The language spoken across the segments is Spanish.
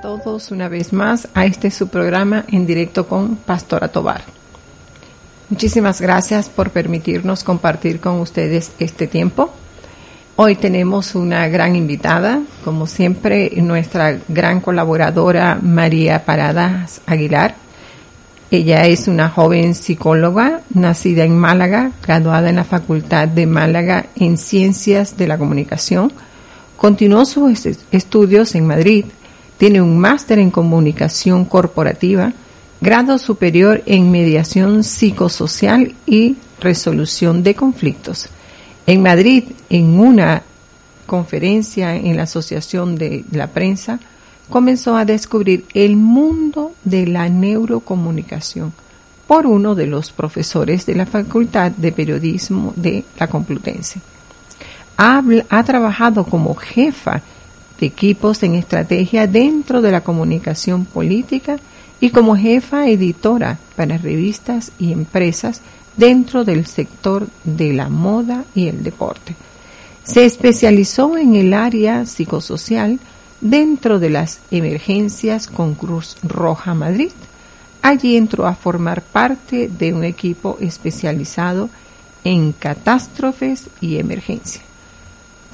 Todos una vez más a este su programa en directo con Pastora Tobar. Muchísimas gracias por permitirnos compartir con ustedes este tiempo. Hoy tenemos una gran invitada, como siempre, nuestra gran colaboradora María Paradas Aguilar. Ella es una joven psicóloga nacida en Málaga, graduada en la Facultad de Málaga en Ciencias de la Comunicación Continuó sus estudios en Madrid, tiene un máster en comunicación corporativa, grado superior en mediación psicosocial y resolución de conflictos. En Madrid, en una conferencia en la Asociación de la Prensa, comenzó a descubrir el mundo de la neurocomunicación por uno de los profesores de la Facultad de Periodismo de la Complutense ha, trabajado como jefa de equipos en estrategia dentro de la comunicación política y como jefa editora para revistas y empresas dentro del sector de la moda y el deporte. Se especializó en el área psicosocial dentro de las emergencias con Cruz Roja Madrid. Allí entró a formar parte de un equipo especializado en catástrofes y emergencias.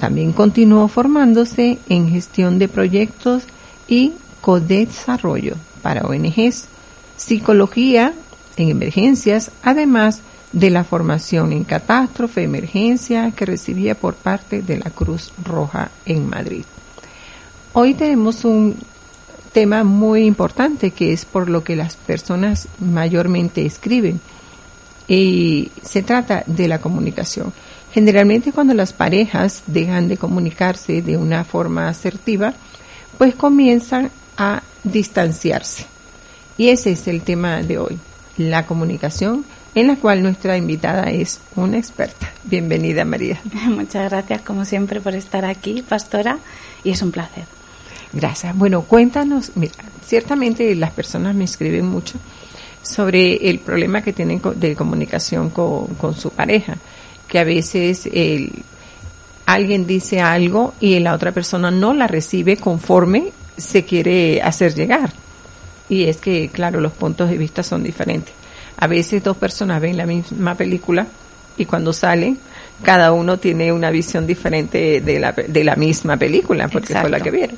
También continuó formándose en gestión de proyectos y co-desarrollo para ONGs, psicología en emergencias, además de la formación en catástrofe, emergencia que recibía por parte de la Cruz Roja en Madrid. Hoy tenemos un tema muy importante que es por lo que las personas mayormente escriben y se trata de la comunicación. Generalmente cuando las parejas dejan de comunicarse de una forma asertiva, pues comienzan a distanciarse. Y ese es el tema de hoy, la comunicación, en la cual nuestra invitada es una experta. Bienvenida, María. Muchas gracias, como siempre, por estar aquí, pastora, y es un placer. Gracias. Bueno, cuéntanos, mira, ciertamente las personas me escriben mucho sobre el problema que tienen de comunicación con, con su pareja que a veces el, alguien dice algo y la otra persona no la recibe conforme se quiere hacer llegar. Y es que, claro, los puntos de vista son diferentes. A veces dos personas ven la misma película y cuando salen, cada uno tiene una visión diferente de la, de la misma película, porque fue la que vieron.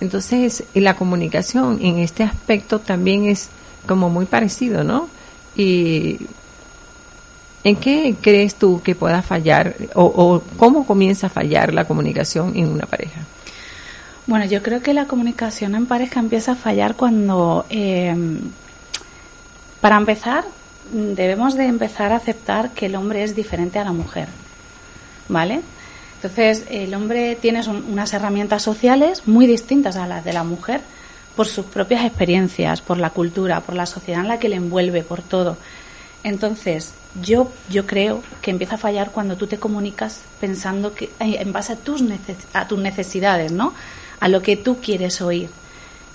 Entonces, la comunicación en este aspecto también es como muy parecido, ¿no? Y ¿En qué crees tú que pueda fallar o, cómo comienza a fallar la comunicación en una pareja? Bueno, yo creo que la comunicación en pareja empieza a fallar cuando, eh, para empezar, debemos de empezar a aceptar que el hombre es diferente a la mujer, ¿vale? Entonces, el hombre tiene unas herramientas sociales muy distintas a las de la mujer, por sus propias experiencias, por la cultura, por la sociedad en la que le envuelve, por todo. Entonces, yo, yo creo que empieza a fallar cuando tú te comunicas pensando que eh, en base a tus, a tus necesidades, ¿no? A lo que tú quieres oír.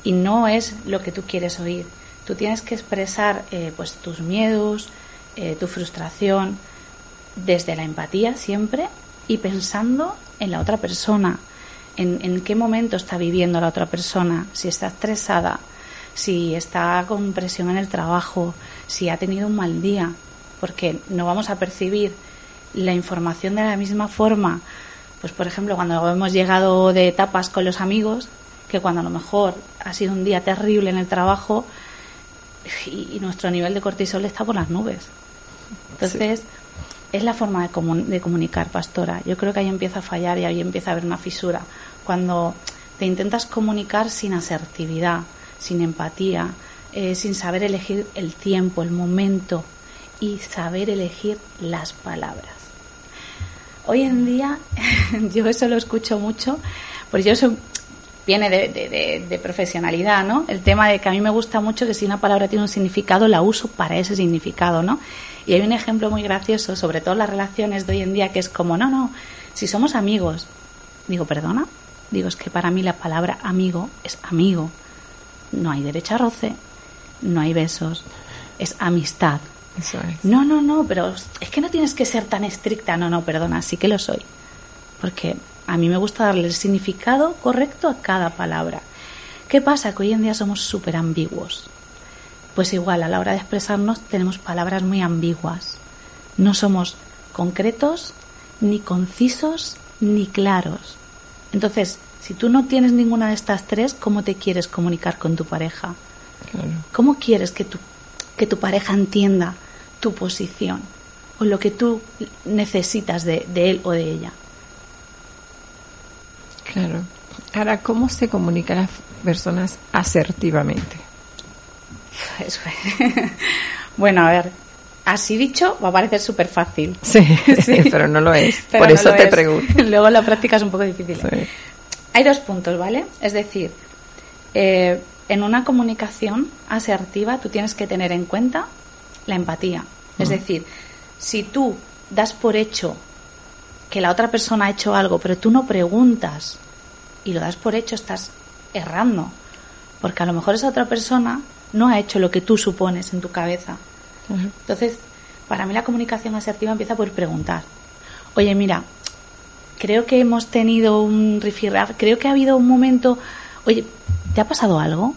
Y no es lo que tú quieres oír. Tú tienes que expresar eh, pues tus miedos, eh, tu frustración, desde la empatía siempre y pensando en la otra persona, en, en qué momento está viviendo la otra persona, si está estresada, si está con presión en el trabajo, si ha tenido un mal día, porque no vamos a percibir la información de la misma forma, pues por ejemplo cuando hemos llegado de etapas con los amigos, que cuando a lo mejor ha sido un día terrible en el trabajo y, nuestro nivel de cortisol está por las nubes. Entonces, es la forma de, de comunicar, pastora. Yo creo que ahí empieza a fallar y ahí empieza a haber una fisura. Cuando te intentas comunicar sin asertividad, sin empatía, eh, sin saber elegir el tiempo, el momento y saber elegir las palabras. Hoy en día yo eso lo escucho mucho, porque yo eso viene de, de, profesionalidad, ¿no? El tema de que a mí me gusta mucho que si una palabra tiene un significado, la uso para ese significado, ¿no? Y hay un ejemplo muy gracioso, sobre todo las relaciones de hoy en día, que es como, no, no, si somos amigos, digo, perdona, digo, es que para mí la palabra amigo es amigo no hay derecho a roce, no hay besos, es amistad. No, no, no, pero es que no tienes que ser tan estricta. No, no, perdona, sí que lo soy. Porque a mí me gusta darle el significado correcto a cada palabra. ¿Qué pasa? Que hoy en día somos súper ambiguos. Pues igual, a la hora de expresarnos tenemos palabras muy ambiguas. No somos concretos, ni concisos, ni claros. Entonces, si tú no tienes ninguna de estas tres, ¿cómo te quieres comunicar con tu pareja? ¿Cómo quieres que tu, que tu pareja entienda tu posición o lo que tú necesitas de, él o de ella? Claro. Ahora, ¿cómo se comunican las personas asertivamente? bueno, a ver, así dicho va a parecer súper fácil. Sí, pero no lo es. Por eso te pregunto. Luego la práctica es un poco difícil. ¿eh? Hay dos puntos, ¿vale? Es decir, eh, en una comunicación asertiva tú tienes que tener en cuenta la empatía. Es decir, si tú das por hecho que la otra persona ha hecho algo, pero tú no preguntas y lo das por hecho, estás errando. Porque a lo mejor esa otra persona no ha hecho lo que tú supones en tu cabeza. Entonces, para mí la comunicación asertiva empieza por preguntar. Oye, mira, creo que hemos tenido un rifirraf, creo que ha habido un momento, oye, ¿te ha pasado algo?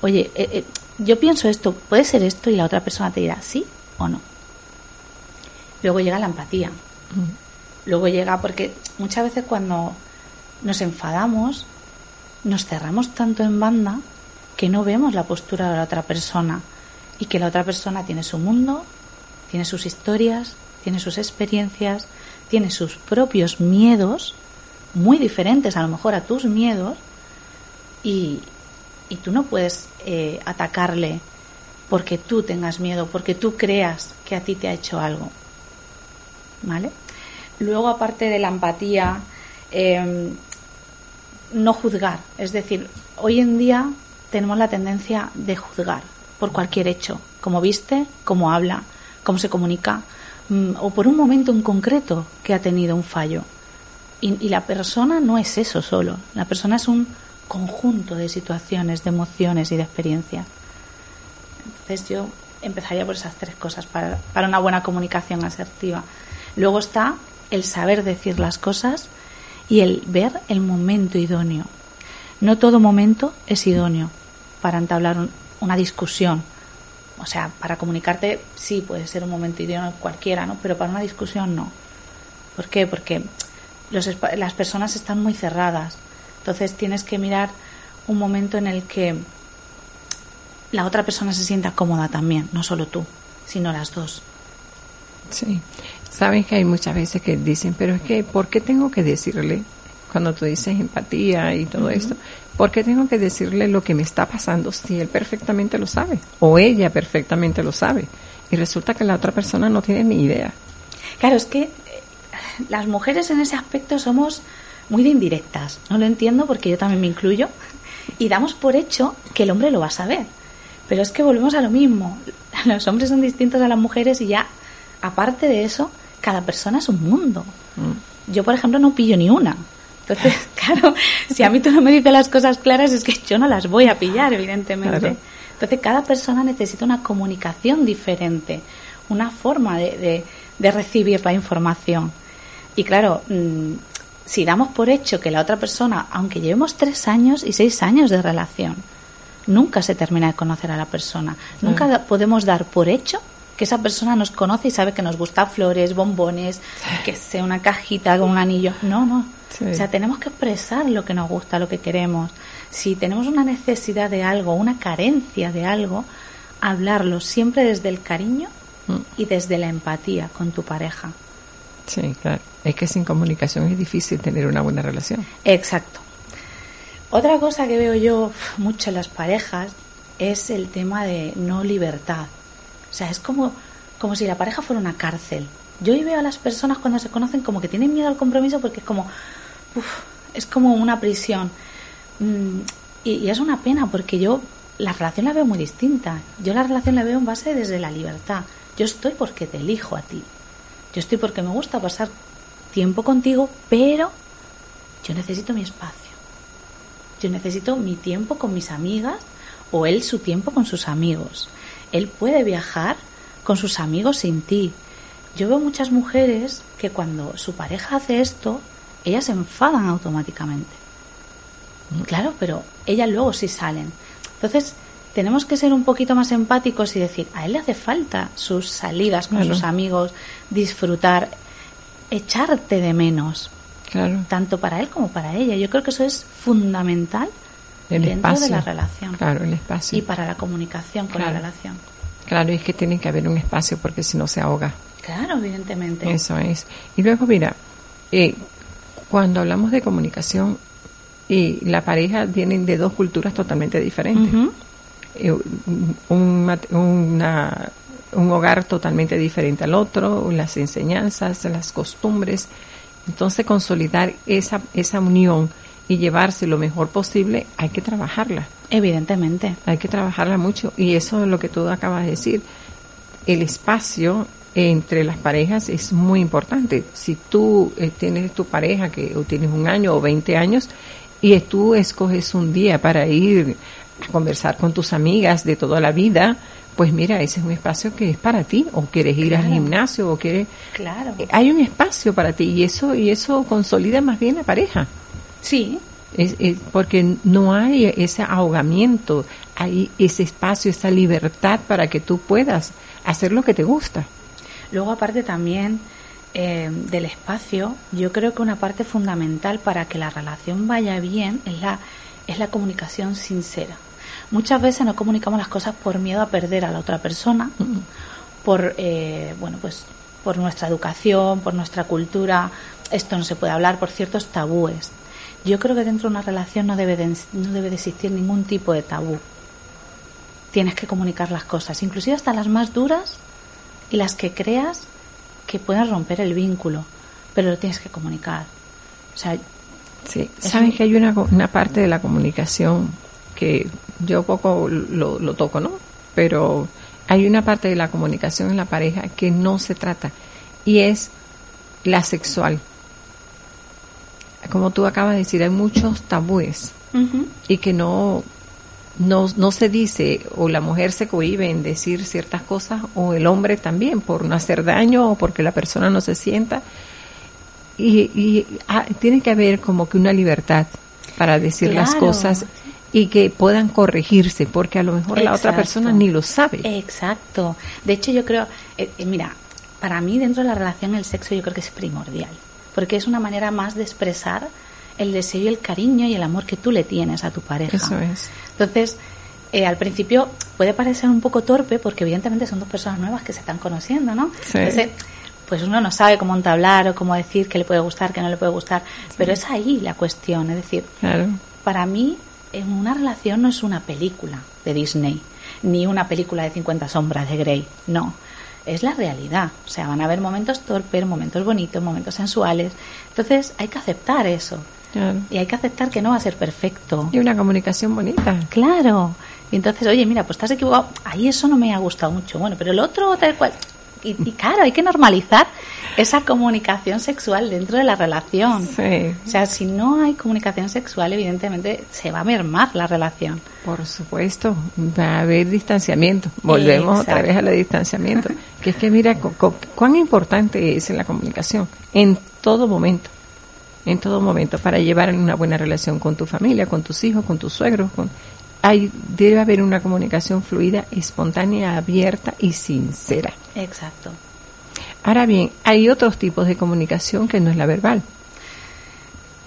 Oye, eh, eh, yo pienso esto, puede ser esto y la otra persona te dirá sí o no. Luego llega la empatía. Mm. Luego llega, porque muchas veces cuando nos enfadamos, nos cerramos tanto en banda que no vemos la postura de la otra persona y que la otra persona tiene su mundo, tiene sus historias, tiene sus experiencias, tiene sus propios miedos, muy diferentes a lo mejor a tus miedos, y, y tú no puedes eh, atacarle porque tú tengas miedo, porque tú creas que a ti te ha hecho algo. ¿Vale? Luego, aparte de la empatía, em, no juzgar. Es decir, hoy en día tenemos la tendencia de juzgar por cualquier hecho, como viste, cómo habla, cómo se comunica, Mm, o por un momento en concreto que ha tenido un fallo. Y, la persona no es eso solo, la persona es un conjunto de situaciones, de emociones y de experiencias. Entonces yo empezaría por esas tres cosas para, para una buena comunicación asertiva. Luego está el saber decir las cosas y el ver el momento idóneo. No todo momento es idóneo para entablar una discusión o sea, para comunicarte sí puede ser un momento idóneo cualquiera, ¿no? Pero para una discusión no. ¿Por qué? Porque las personas están muy cerradas. Entonces tienes que mirar un momento en el que la otra persona se sienta cómoda también, no solo tú, sino las dos. Sí. Saben que hay muchas veces que dicen, pero es que, ¿por qué tengo que decirle? Cuando tú dices empatía y todo esto, ¿Por qué tengo que decirle lo que me está pasando si él perfectamente lo sabe? O ella perfectamente lo sabe. Y resulta que la otra persona no tiene ni idea. Claro, es que eh, las mujeres en ese aspecto somos muy de indirectas. No lo entiendo porque yo también me incluyo. y damos por hecho que el hombre lo va a saber. Pero es que volvemos a lo mismo. Los hombres son distintos a las mujeres y ya, aparte de eso, cada persona es un mundo. Mm. Yo, por ejemplo, no pillo ni una. Entonces, claro, si a mí tú no me dices las cosas claras, es que yo no las voy a pillar, evidentemente. Claro. Entonces, cada persona necesita una comunicación diferente, una forma de, de- de recibir la información. Y claro, mm, si damos por hecho que la otra persona, aunque llevemos tres años y seis años de relación, nunca se termina de conocer a la persona. Nunca podemos dar por hecho que esa persona nos conoce y sabe que nos gusta flores, bombones, que sea una cajita con un anillo. No, no. Sí. O sea, tenemos que expresar lo que nos gusta, lo que queremos. Si tenemos una necesidad de algo, una carencia de algo, hablarlo siempre desde el cariño Mm. y desde la empatía con tu pareja. Sí, claro. Es que sin comunicación es difícil tener una buena relación. Exacto. Otra cosa que veo yo mucho en las parejas es el tema de no libertad. O sea, es como, como si la pareja fuera una cárcel. Yo hoy veo a las personas cuando se conocen como que tienen miedo al compromiso porque es como, uf, es como una prisión. Mm, y es una pena porque yo la relación la veo muy distinta. Yo la relación la veo en base desde la libertad. Yo estoy porque te elijo a ti. Yo estoy porque me gusta pasar tiempo contigo, pero yo necesito mi espacio. Yo necesito mi tiempo con mis amigas o él su tiempo con sus amigos. Él puede viajar con sus amigos sin ti. Yo veo muchas mujeres que cuando su pareja hace esto, ellas se enfadan automáticamente. Claro, pero ellas luego sí salen. Entonces, tenemos que ser un poquito más empáticos y decir, a él le hace falta sus salidas con Claro. sus amigos, disfrutar, echarte de menos, Claro. tanto para él como para ella. Yo creo que eso es fundamental El dentro espacio. de la relación Claro, el espacio. y para la comunicación con la relación. Claro, es que tiene que haber un espacio porque si no se ahoga. Claro, evidentemente. Eso es. Y luego, mira, eh, cuando hablamos de comunicación y la pareja vienen de dos culturas totalmente diferentes. Eh, un, una- un hogar totalmente diferente al otro, las enseñanzas, las costumbres. Entonces, consolidar esa, esa unión y llevarse lo mejor posible, hay que trabajarla. Evidentemente. Hay que trabajarla mucho. Y eso es lo que tú acabas de decir. El espacio entre las parejas es muy importante. Si tú eh, tienes tu pareja que o tienes un año o 20 años y tú escoges un día para ir a conversar con tus amigas de toda la vida, pues mira, ese es un espacio que es para ti o quieres ir al gimnasio o quieres Claro. eh, hay un espacio para ti y eso y eso consolida más bien la pareja. Sí, Es, es porque no hay ese ahogamiento, hay ese espacio, esa libertad para que tú puedas hacer lo que te gusta. Luego, aparte también eh, del espacio, yo creo que una parte fundamental para que la relación vaya bien es la, es la comunicación sincera. Muchas veces no comunicamos las cosas por miedo a perder a la otra persona, por, eh, bueno, pues, por nuestra educación, por nuestra cultura. Esto no se puede hablar por ciertos tabúes. Yo creo que dentro de una relación no debe de, no debe de existir ningún tipo de tabú. Tienes que comunicar las cosas, inclusive hasta las más duras y las que creas que puedan romper el vínculo, pero lo tienes que comunicar. O sea, Sí, un- que hay una, una parte de la comunicación que yo poco lo, lo toco, ¿no? Pero hay una parte de la comunicación en la pareja que no se trata y es la sexual. Como tú acabas de decir, hay muchos tabúes y que no, no, no se dice o la mujer se cohíbe en decir ciertas cosas o el hombre también por no hacer daño o porque la persona no se sienta y, y ah, tiene que haber como que una libertad para decir las cosas y que puedan corregirse porque a lo mejor la otra Exacto. persona ni lo sabe Exacto. De hecho, yo creo, eh, eh, mira, para mí dentro de la relación el sexo yo creo que es primordial, porque es una manera más de expresar el deseo y el cariño y el amor que tú le tienes a tu pareja. eso es Entonces, eh, al principio puede parecer un poco torpe porque evidentemente son dos personas nuevas que se están conociendo, ¿no? Sí. Entonces, pues uno no sabe cómo entablar o cómo decir que le puede gustar, que no le puede gustar, pero es ahí la cuestión, es decir, claro para mí una relación no es una película de Disney, ni una película de 50 sombras de Grey, no. Es la realidad. O sea, van a haber momentos torpes, momentos bonitos, momentos sensuales. Entonces hay que aceptar eso. Claro. Y hay que aceptar que no va a ser perfecto. Y una comunicación bonita. Claro. Y entonces, oye, mira, pues estás equivocado. Ahí eso no me ha gustado mucho. Bueno, pero el otro tal cual. Y, y claro, hay que normalizar esa comunicación sexual dentro de la relación. Sí. O sea, si no hay comunicación sexual, evidentemente se va a mermar la relación. Por supuesto, va a haber distanciamiento. Volvemos otra vez al distanciamiento. Que es que mira cu- cu- cuán importante es la comunicación en todo momento. En todo momento, para llevar una buena relación con tu familia, con tus hijos, con tus suegros. Con, hay, debe haber una comunicación fluida, espontánea, abierta y sincera. Exacto. Ahora bien, hay otros tipos de comunicación que no es la verbal.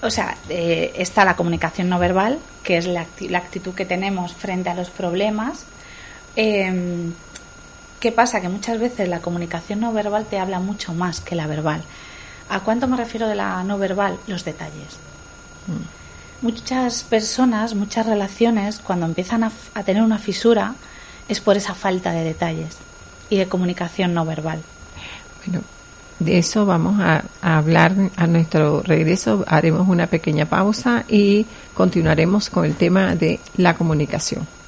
O sea, eh, está la comunicación no verbal, que es la, acti- la actitud que tenemos frente a los problemas. Eh, ¿Qué pasa? Que muchas veces la comunicación no verbal te habla mucho más que la verbal. ¿A cuánto me refiero de la no verbal? Los detalles. Muchas personas, muchas relaciones, cuando empiezan a tener una fisura, es por esa falta de detalles y de comunicación no verbal. De eso vamos a hablar a nuestro regreso. Haremos una pequeña pausa y continuaremos con el tema de la comunicación.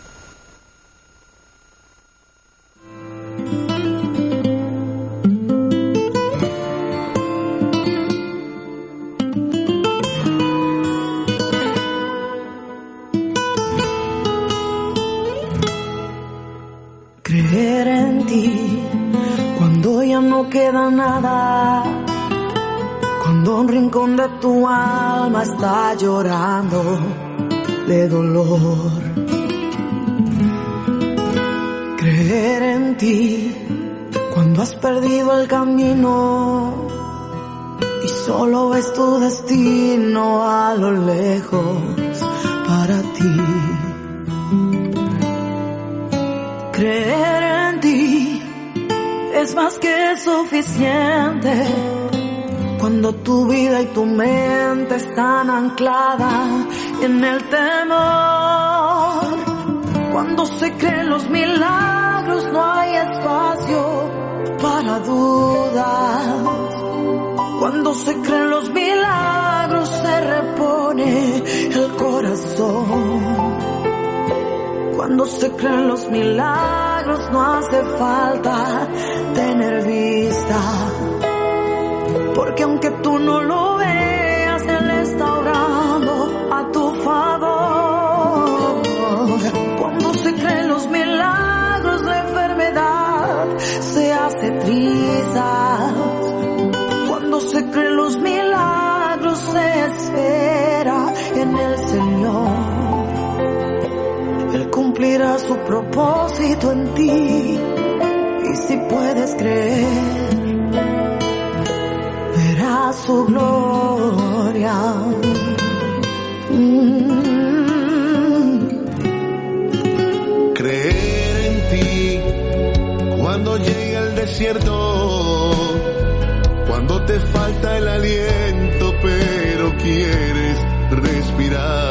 Queda nada. Cuando un rincón de tu alma está llorando de dolor. Creer en ti cuando has perdido el camino y solo ves tu destino a lo lejos para ti. Creer en es más que suficiente cuando tu vida y tu mente están ancladas en el temor. Cuando se creen los milagros no hay espacio para dudas. Cuando se creen los milagros se repone el corazón. Cuando se creen los milagros no hace falta tener vista. Porque aunque tú no lo veas, Él está orando su propósito en ti. Y si puedes creer, verás su gloria. Mm. Creer en ti cuando llega el desierto, cuando te falta el aliento pero quieres respirar.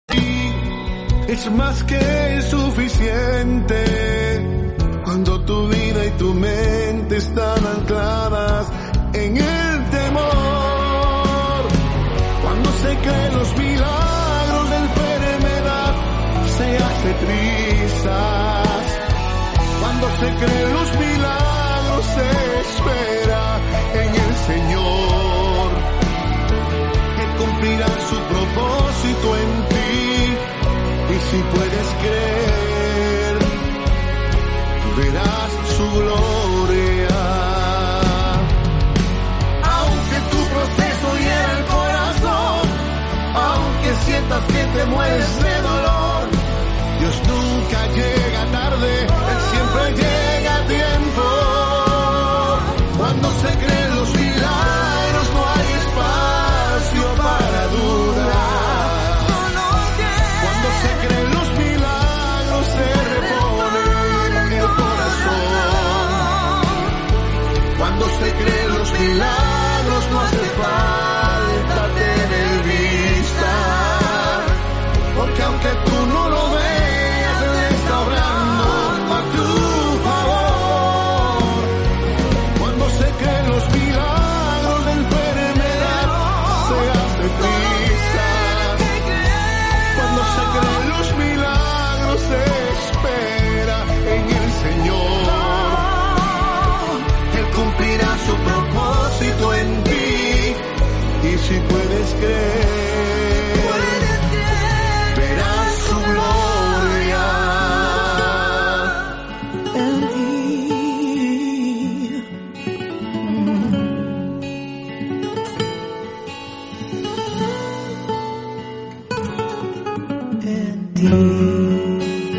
Es más que suficiente cuando tu vida y tu mente están ancladas en el temor. Cuando se creen los milagros de enfermedad, se hace trizas. Cuando se creen los milagros, se espera en el Señor. que cumplirá su propósito en si puedes creer, verás su gloria. Aunque tu proceso hiera el corazón, aunque sientas que te mueres de dolor, Dios nunca llega tarde, Él siempre llega a tiempo. Cuando se love.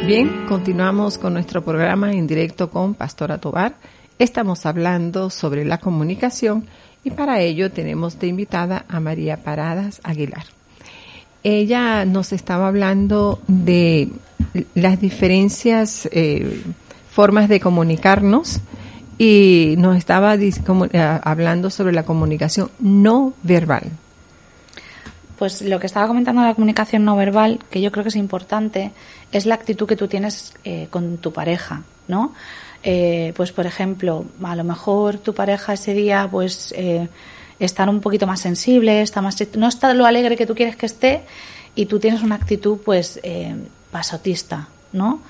Bien, continuamos con nuestro programa en directo con Pastora Tobar. Estamos hablando sobre la comunicación y para ello tenemos de invitada a María Paradas Aguilar. Ella nos estaba hablando de las diferencias eh, formas de comunicarnos y nos estaba eh, hablando sobre la comunicación no verbal. Pues lo que estaba comentando de la comunicación no verbal, que yo creo que es importante, es la actitud que tú tienes eh, con tu pareja, ¿no? Eh, pues por ejemplo, a lo mejor tu pareja ese día, pues eh, estar un poquito más sensible, está más, no está lo alegre que tú quieres que esté y tú tienes una actitud, pues eh, pasotista, ¿no?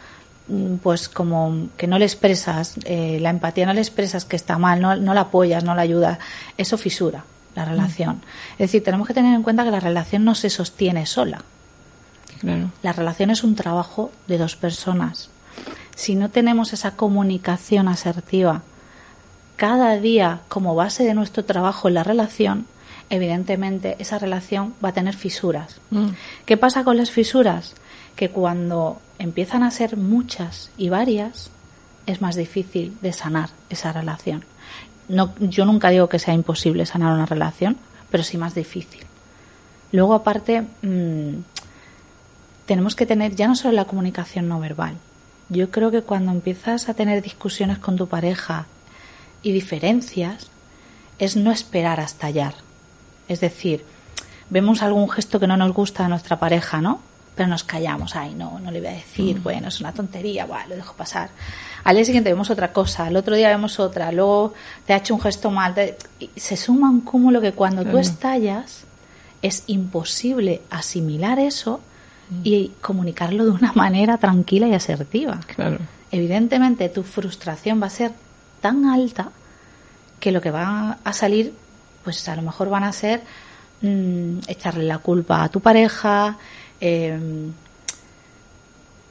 Mm, pues como que no le expresas eh, la empatía, no le expresas que está mal, no, no la apoyas, no la ayudas, eso fisura la relación. Es decir, tenemos que tener en cuenta que la relación no se sostiene sola. La relación es un trabajo de dos personas. Si no tenemos esa comunicación asertiva cada día como base de nuestro trabajo en la relación, evidentemente esa relación va a tener fisuras. Mm. ¿Qué pasa con las fisuras? Que cuando empiezan a ser muchas y varias, es más difícil de sanar esa relación. No, yo nunca digo que sea imposible sanar una relación, pero sí más difícil. Luego, aparte, mm, tenemos que tener ya no solo la comunicación no verbal. Yo creo que cuando empiezas a tener discusiones con tu pareja y diferencias, es no esperar a estallar. Es decir, vemos algún gesto que no nos gusta a nuestra pareja, ¿no? Pero nos callamos, ay, no, no le voy a decir, Mm. bueno, es una tontería, bueno, lo dejo pasar. Al día siguiente vemos otra cosa, al otro día vemos otra, luego te ha hecho un gesto mal. te- se suma un cúmulo que cuando tú estallas es imposible asimilar eso y comunicarlo de una manera tranquila y asertiva. Claro. Evidentemente tu frustración va a ser tan alta que lo que va a salir, pues a lo mejor van a ser mm, echarle la culpa a tu pareja, eh,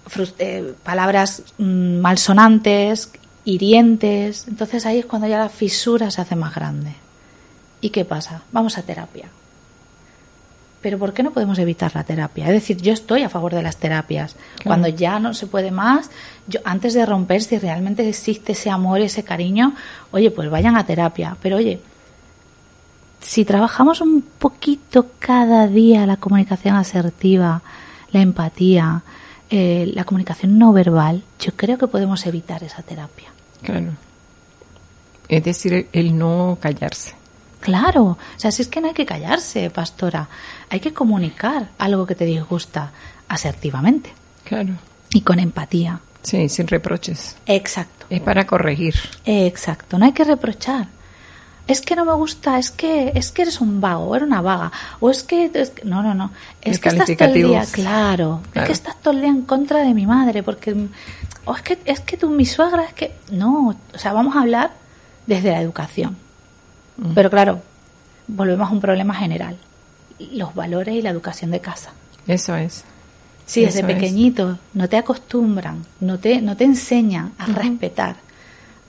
frus- eh, palabras mm, malsonantes, hirientes. Entonces ahí es cuando ya la fisura se hace más grande. ¿Y qué pasa? Vamos a terapia. Pero ¿por qué no podemos evitar la terapia? Es decir, yo estoy a favor de las terapias. Cuando ya no se puede más, yo antes de romper, si realmente existe ese amor, ese cariño, oye, pues vayan a terapia. Pero oye, si trabajamos un poquito cada día la comunicación asertiva, la empatía, eh, la comunicación no verbal, yo creo que podemos evitar esa terapia. Claro. Es decir, el- el no callarse. Claro, o sea, si es que no hay que callarse, pastora, hay que comunicar algo que te disgusta asertivamente Claro. y con empatía. Sí, sin reproches. Exacto. Es para corregir. Exacto, no hay que reprochar. Es que no me gusta, es que es que eres un vago, eres una vaga, o es que, es no, no, no, es que estás todo el día, claro, es que estás todo el día en contra de mi madre, porque o es que es que tú mi suegra es que no, o sea, vamos a hablar desde la educación. Mm. Pero claro, volvemos a un problema general, los valores y la educación de casa. Eso es. Si desde es. pequeñito no te acostumbran, no te, no te enseñan a respetar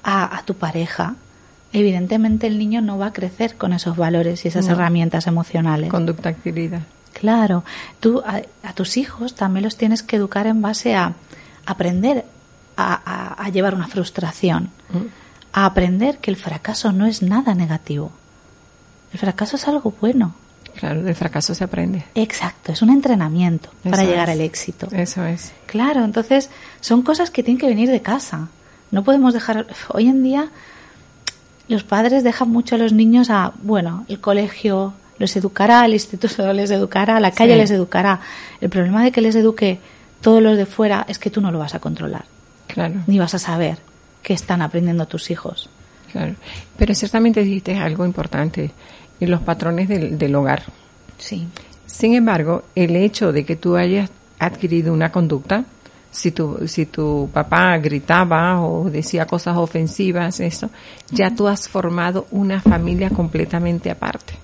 a, a tu pareja, evidentemente el niño no va a crecer con esos valores y esas No. herramientas emocionales. Conducta adquirida. Claro, tú a, a tus hijos también los tienes que educar en base a aprender a, a- a llevar una frustración, a aprender que el fracaso no es nada negativo. El fracaso es algo bueno. Claro, del fracaso se aprende. Exacto, es un entrenamiento para llegar es. al éxito. Eso es. Claro, entonces son cosas que tienen que venir de casa. No podemos dejar. Hoy en día los padres dejan mucho a los niños a, bueno, el colegio los educará, el instituto les educará, la calle Sí. les educará. El problema de que les eduque todos los de fuera es que tú no lo vas a controlar, Claro. ni vas a saber qué están aprendiendo tus hijos. Claro. Pero ciertamente dijiste algo importante, y los patrones del, del hogar. Sí. Sin embargo, el hecho de que tú hayas adquirido una conducta, si tu, si tu papá gritaba o decía cosas ofensivas, eso, ya tú has formado una familia completamente aparte.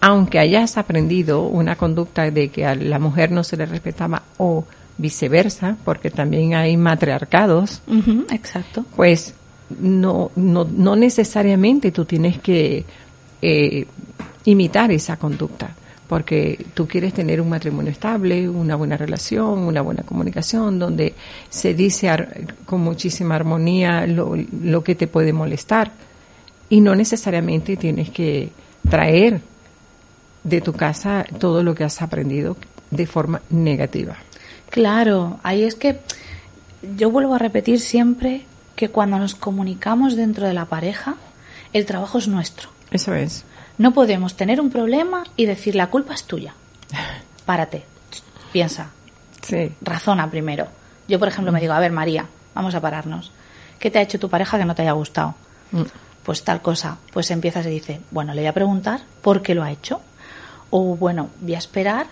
Aunque hayas aprendido una conducta de que a la mujer no se le respetaba o viceversa, porque también hay matriarcados, exacto. pues no, no, no necesariamente tú tienes que eh, imitar esa conducta, porque tú quieres tener un matrimonio estable, una buena relación, una buena comunicación, donde se dice ar- con muchísima armonía lo, lo que te puede molestar. Y no necesariamente tienes que traer de tu casa todo lo que has aprendido de forma negativa. Claro, ahí es que yo vuelvo a repetir siempre que cuando nos comunicamos dentro de la pareja, el trabajo es nuestro. Eso es. No podemos tener un problema y decir la culpa es tuya. Párate, piensa, Sí. razona primero. Yo, por ejemplo, me digo, a ver, María, vamos a pararnos. ¿Qué te ha hecho tu pareja que no te haya gustado? Mm. Pues tal cosa. Pues empiezas y dices, bueno, le voy a preguntar por qué lo ha hecho. O bueno, voy a esperar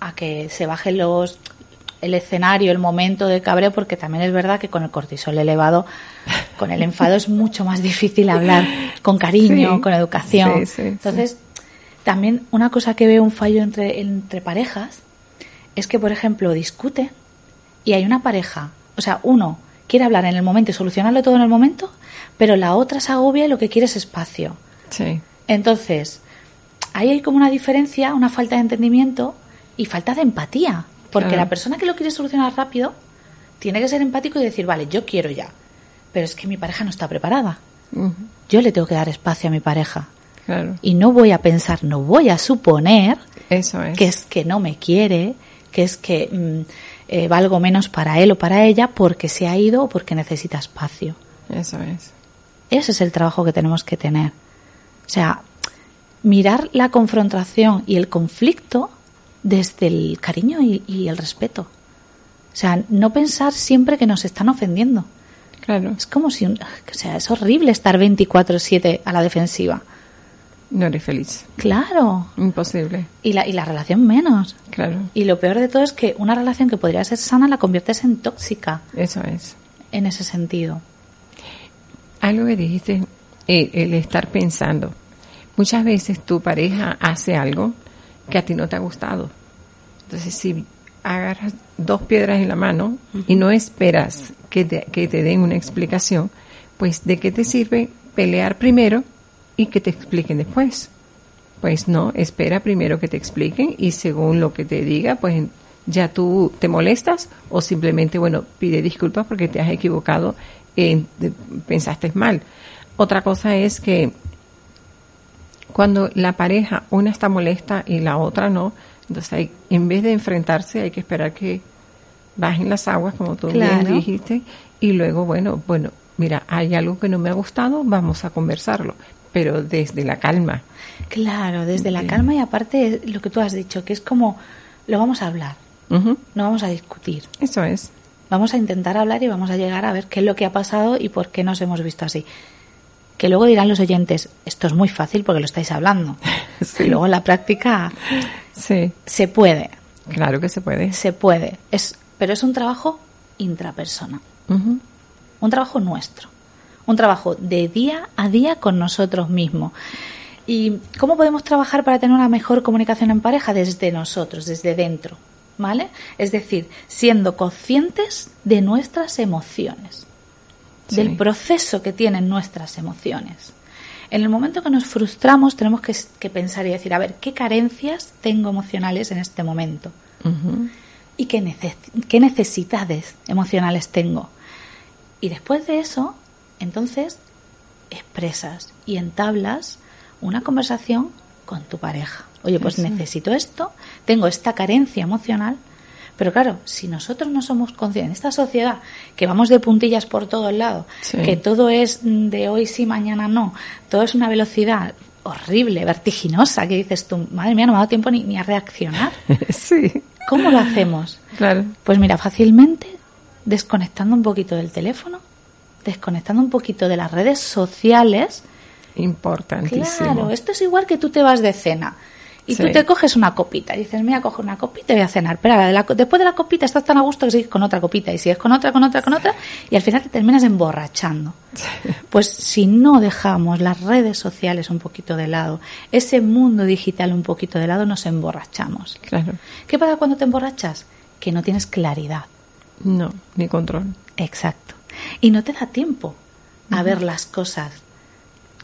a que se baje los el escenario, el momento de cabreo, porque también es verdad que con el cortisol elevado, con el enfado es mucho más difícil hablar con cariño, Sí. con educación. Sí, sí, Entonces, también una cosa que veo un fallo entre, entre parejas es que, por ejemplo, discute y hay una pareja, o sea, uno quiere hablar en el momento y solucionarlo todo en el momento, pero la otra se agobia y lo que quiere es espacio. Sí. Entonces, ahí hay como una diferencia, una falta de entendimiento y falta de empatía. Porque Claro. la persona que lo quiere solucionar rápido tiene que ser empático y decir, vale, yo quiero ya. Pero es que mi pareja no está preparada. Yo le tengo que dar espacio a mi pareja. Claro. Y no voy a pensar, no voy a suponer Eso es. que es que no me quiere, que es que mm, eh, valgo menos para él o para ella porque se ha ido o porque necesita espacio. Eso es. Ese es el trabajo que tenemos que tener. O sea, mirar la confrontación y el conflicto desde el cariño y, y el respeto. O sea, no pensar siempre que nos están ofendiendo. Claro. Es como si, un- o sea, es horrible estar 24/7 a la defensiva. No eres feliz. Claro. Imposible. Y la, y la relación menos. Claro. Y lo peor de todo es que una relación que podría ser sana la conviertes en tóxica Eso es. en ese sentido. Algo que dijiste, el, el estar pensando. Muchas veces tu pareja hace algo que a ti no te ha gustado. Entonces, si agarras dos piedras en la mano y no esperas que te, den una explicación, pues ¿de qué te sirve pelear primero y que te expliquen después? Pues no, espera primero que te expliquen y según lo que te diga, pues ya tú te molestas o simplemente, bueno, pide disculpas porque te has equivocado, de- pensaste mal. Otra cosa es que cuando la pareja, una está molesta y la otra no, entonces hay, en vez de enfrentarse hay que esperar que bajen las aguas, como tú Claro. bien dijiste, y luego, bueno, bueno, mira, hay algo que no me ha gustado, vamos a conversarlo, pero desde la calma. Claro, desde la calma y aparte lo que tú has dicho, que es como lo vamos a hablar, Ujú, no vamos a discutir. Eso es. Vamos a intentar hablar y vamos a llegar a ver qué es lo que ha pasado y por qué nos hemos visto así. Que luego dirán los oyentes, esto es muy fácil porque lo estáis hablando. Sí. Y luego en la práctica Sí, se puede, claro que se puede. se puede. Es, pero es un trabajo intrapersonal, un trabajo nuestro, un trabajo de día a día con nosotros mismos. ¿Y cómo podemos trabajar para tener una mejor comunicación en pareja? Desde nosotros, desde dentro, ¿vale? Es decir, siendo conscientes de nuestras emociones, Sí. del proceso que tienen nuestras emociones. En el momento que nos frustramos tenemos que, que pensar y decir, a ver, ¿qué carencias tengo emocionales en este momento? Y qué, neces- qué necesidades emocionales tengo. Y después de eso, entonces, expresas y entablas una conversación con tu pareja. Oye, pues necesito esto, tengo esta carencia emocional, pero claro, si nosotros no somos conscientes, en esta sociedad que vamos de puntillas por todos lados, Sí. que todo es mm, de hoy sí, mañana no, todo es una velocidad horrible, vertiginosa, que dices tú, madre mía, no me ha dado tiempo ni, ni a reaccionar. sí, ¿Cómo lo hacemos? claro. Pues mira, fácilmente desconectando un poquito del teléfono, desconectando un poquito de las redes sociales. Importantísimo. Claro, esto es igual que tú te vas de cena y Sí. tú te coges una copita y dices, mira, cojo una copita y voy a cenar. Pero ahora, de la co- después de la copita estás tan a gusto que sigues con otra copita y sigues con otra, con otra, con otra y al final te terminas emborrachando. Pues si no dejamos las redes sociales un poquito de lado, ese mundo digital un poquito de lado, nos emborrachamos. Claro. ¿Qué pasa cuando te emborrachas? Que no tienes claridad. No, ni control. Exacto. Y no te da tiempo a ver las cosas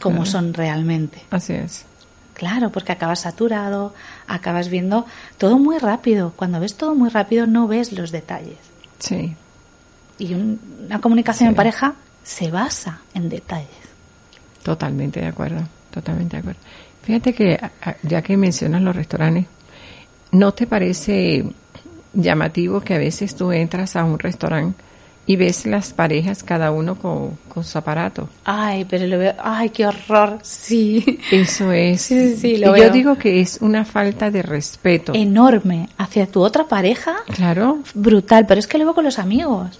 como Claro. son realmente. Así es. Claro, porque acabas saturado, acabas viendo todo muy rápido. Cuando ves todo muy rápido no ves los detalles. Sí. Y un- una comunicación Sí. en pareja se basa en detalles. Totalmente de acuerdo, totalmente de acuerdo. Fíjate que ya que mencionas los restaurantes, ¿no te parece llamativo que a veces tú entras a un restaurante y ves las parejas cada uno con, con su aparato? Ay, pero lo veo, ay, qué horror, sí. Eso es. Sí, sí, sí, y lo yo veo. digo que es una falta de respeto. Enorme hacia tu otra pareja, Claro, brutal, pero es que lo veo con los amigos.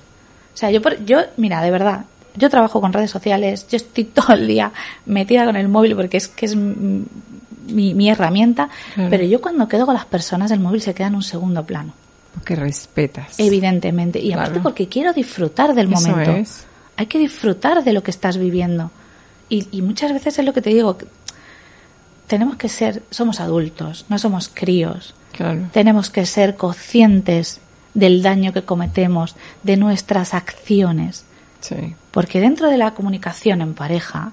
O sea, yo, por- yo, mira, de verdad, yo trabajo con redes sociales, yo estoy todo el día metida con el móvil porque es que es mi, mi herramienta, Claro. pero yo cuando quedo con las personas el móvil se queda en un segundo plano, porque respetas. evidentemente, y aparte porque quiero disfrutar del Eso momento. es. Hay que disfrutar de lo que estás viviendo. Y, y muchas veces es lo que te digo, tenemos que ser, somos adultos, no somos críos. Claro. Tenemos que ser conscientes del daño que cometemos, de nuestras acciones. Sí. Porque dentro de la comunicación en pareja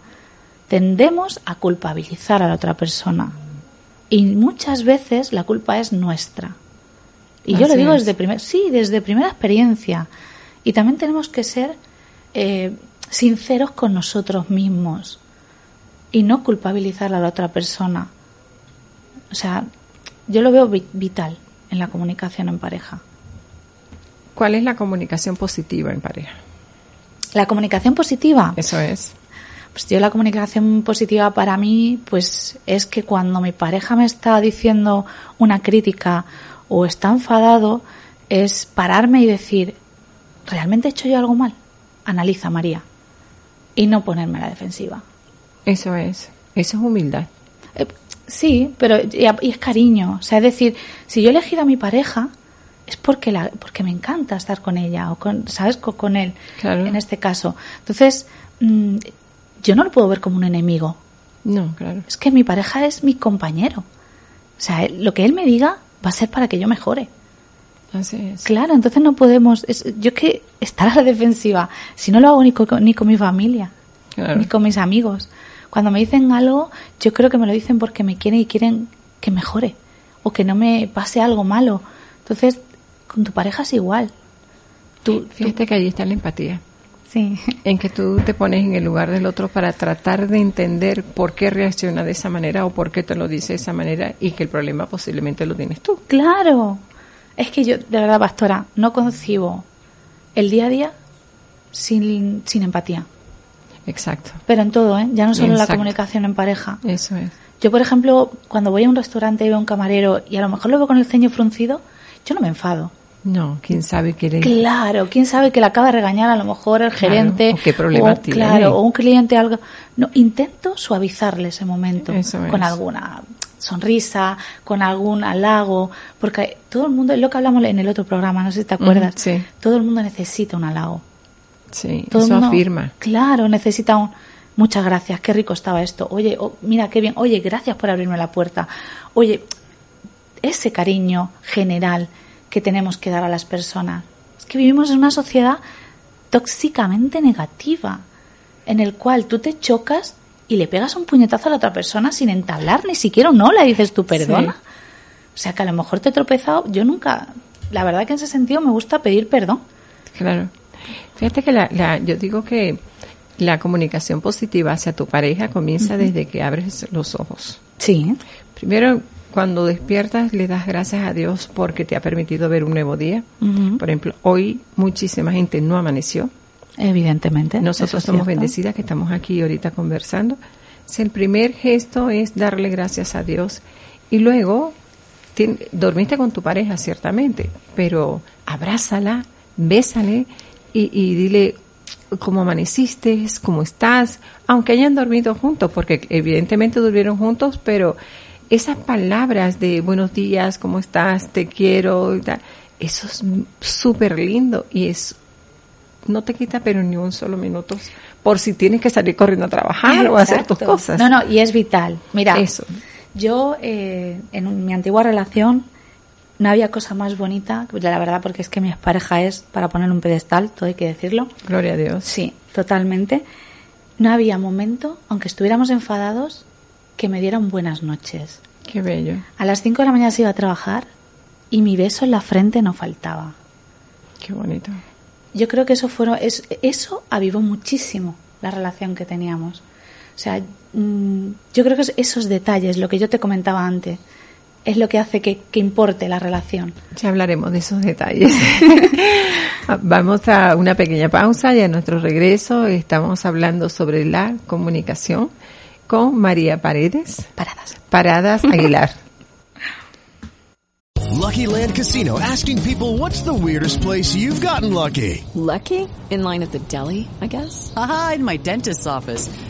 tendemos a culpabilizar a la otra persona. Y muchas veces la culpa es nuestra. Y yo lo digo es. desde primer, sí, desde primera experiencia. Y también tenemos que ser eh, sinceros con nosotros mismos y no culpabilizar a la otra persona. O sea, yo lo veo vi- vital en la comunicación en pareja. ¿Cuál es la comunicación positiva en pareja? La comunicación positiva. Eso es. Pues yo la comunicación positiva para mí pues es que cuando mi pareja me está diciendo una crítica o está enfadado es pararme y decir, ¿realmente he hecho yo algo mal? Analiza María y no ponerme a la defensiva. Eso es. Eso es humildad. Eh, sí, pero y, es cariño, o sea, es decir, si yo he elegido a mi pareja es porque la porque me encanta estar con ella o con sabes con, con él Claro. en este caso. Entonces, mm, yo no lo puedo ver como un enemigo. No, claro. Es que mi pareja es mi compañero. O sea, lo que él me diga va a ser para que yo mejore. Así es. Claro, entonces no podemos. es- yo es que estar a la defensiva, si no lo hago ni con, ni con mi familia, Claro. ni con mis amigos. Cuando me dicen algo, yo creo que me lo dicen porque me quieren y quieren que mejore o que no me pase algo malo. Entonces, con tu pareja es igual. Tú, Fíjate que ahí está la empatía. Sí, En que tú te pones en el lugar del otro para tratar de entender por qué reacciona de esa manera o por qué te lo dice de esa manera y que el problema posiblemente lo tienes tú. Claro. Es que yo, de verdad, pastora, no concibo el día a día sin, sin empatía. Exacto. Pero en todo, ¿eh? Ya no solo en la comunicación en pareja. Eso es. Yo, por ejemplo, cuando voy a un restaurante y veo a un camarero y a lo mejor lo veo con el ceño fruncido, yo no me enfado. No, quién sabe qué le... Claro, quién sabe que le acaba de regañar a lo mejor el Claro, gerente. o qué problema o, tiene. Claro, o un cliente algo. No, intento suavizarle ese momento Eso con es. alguna sonrisa, con algún halago, porque todo el mundo, es lo que hablamos en el otro programa, no sé si te acuerdas, sí. todo el mundo necesita un halago. Sí, Todo eso mundo, afirma. Claro, necesita un muchas gracias, qué rico estaba esto. Oye, oh, mira qué bien. Oye, gracias por abrirme la puerta. Oye, ese cariño general que tenemos que dar a las personas. Es que vivimos en una sociedad tóxicamente negativa, en el cual tú te chocas y le pegas un puñetazo a la otra persona sin entablar ni siquiera un hola y dices tú perdona. O sea que a lo mejor te he tropezado. Yo nunca, la verdad que en ese sentido me gusta pedir perdón. Claro. Fíjate que la, la- yo digo que la comunicación positiva hacia tu pareja comienza desde que abres los ojos. Sí. Primero, cuando despiertas, le das gracias a Dios porque te ha permitido ver un nuevo día. Por ejemplo, hoy muchísima gente no amaneció. Evidentemente. Nosotros somos cierto. bendecidas que estamos aquí ahorita conversando. Si el primer gesto es darle gracias a Dios y luego dormiste con tu pareja, ciertamente, pero abrázala, bésale y, y dile cómo amaneciste, cómo estás, aunque hayan dormido juntos, porque evidentemente durmieron juntos, pero esas palabras de buenos días, cómo estás, te quiero, y tal, eso es súper lindo y es no te quita pero ni un solo minuto por si tienes que salir corriendo a trabajar o a hacer tus cosas. No, no, y es vital. Mira, Eso. yo eh, en mi antigua relación no había cosa más bonita, la verdad, porque es que mi pareja es para poner un pedestal, todo hay que decirlo. Gloria a Dios. Sí, totalmente. No había momento, aunque estuviéramos enfadados, que me dieron buenas noches. Qué bello. A las 5 de la mañana se iba a trabajar y mi beso en la frente no faltaba. Qué bonito. Yo creo que eso fueron, es, eso avivó muchísimo la relación que teníamos. O sea, mm, yo creo que es esos detalles, lo que yo te comentaba antes, es lo que hace que, que importe la relación. Ya hablaremos de esos detalles. Vamos a una pequeña pausa y a nuestro regreso estamos hablando sobre la comunicación con María Paredes. Paradas. Paradas Aguilar. Lucky Land Casino asking people what's the weirdest place you've gotten lucky? Lucky? In line at the deli, I guess? Aha, in my dentist's office.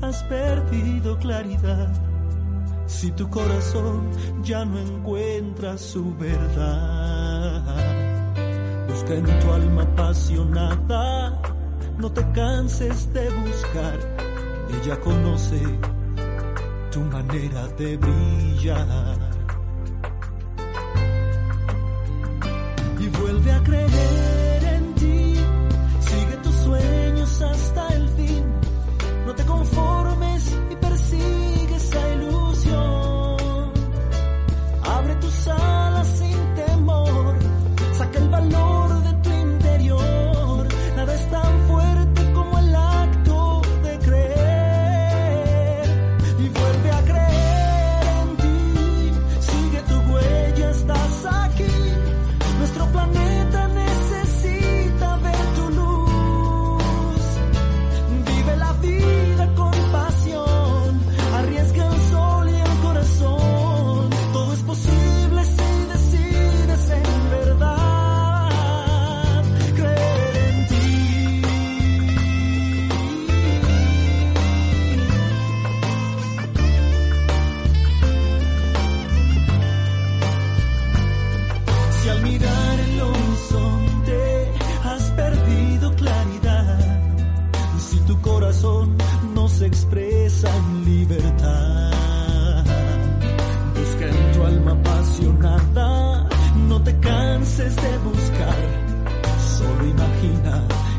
Has perdido claridad, si tu corazón ya no encuentra su verdad, busca en tu alma apasionada, no te canses de buscar, ella conoce tu manera de brillar. Y vuelve a creer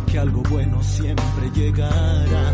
que algo bueno siempre llegará.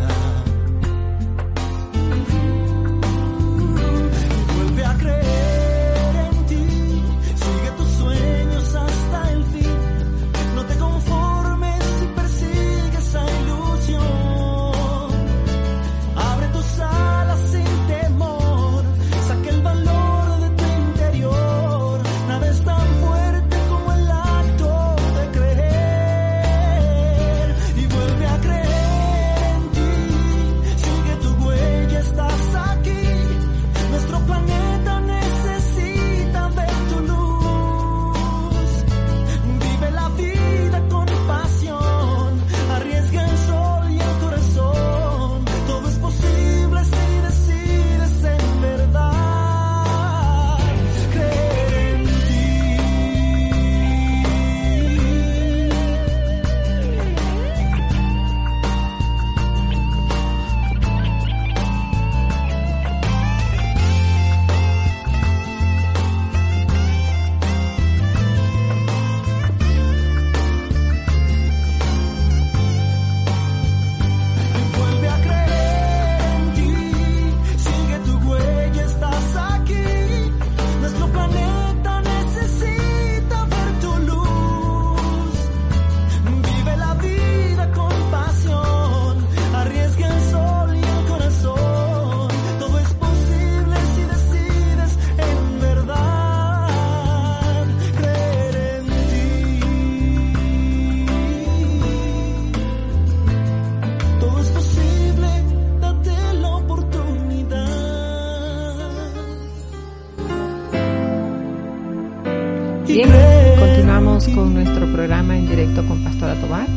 Pastora Tobar.